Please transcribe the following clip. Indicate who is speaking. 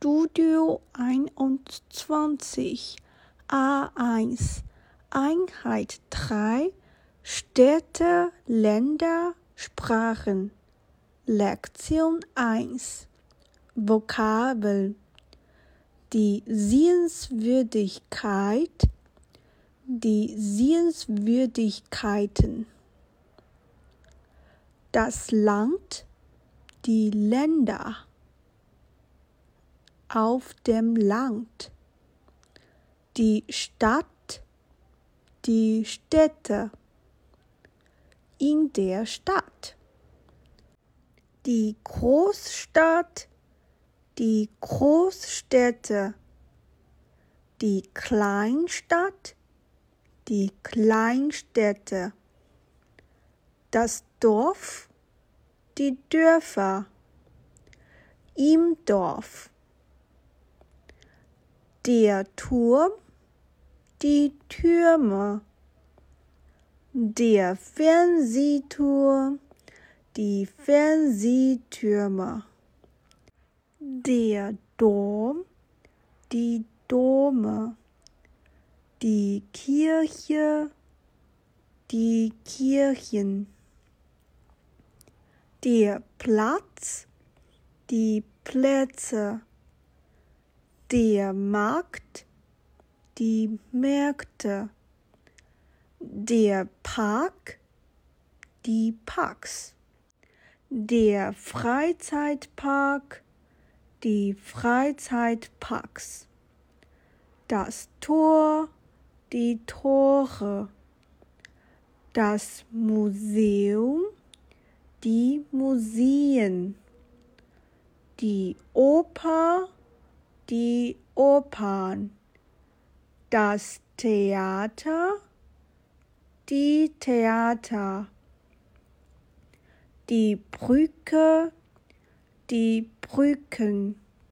Speaker 1: Studio 21 A1 Einheit 3 Städte, Länder, Sprachen. Lektion 1 Vokabel Die Sehenswürdigkeit. Die Sehenswürdigkeiten. Das Land. Die Länder auf dem Land, die Stadt, die Städte, in der Stadt, die Großstadt, die Großstädte, die Kleinstadt, die Kleinstädte, das Dorf, die Dörfer, im Dorf der Turm, die Türme, der Fernsehturm, die Fernsehtürme, der Dom, die Dome, die Kirche, die Kirchen, der Platz, die Plätze, der Markt, die Märkte, der Park, die Parks, der Freizeitpark, die Freizeitparks, das Tor, die Tore, das Museum, die Museen, die Oper, die Opern, das Theater, die Theater, die Brücke, die Brücken.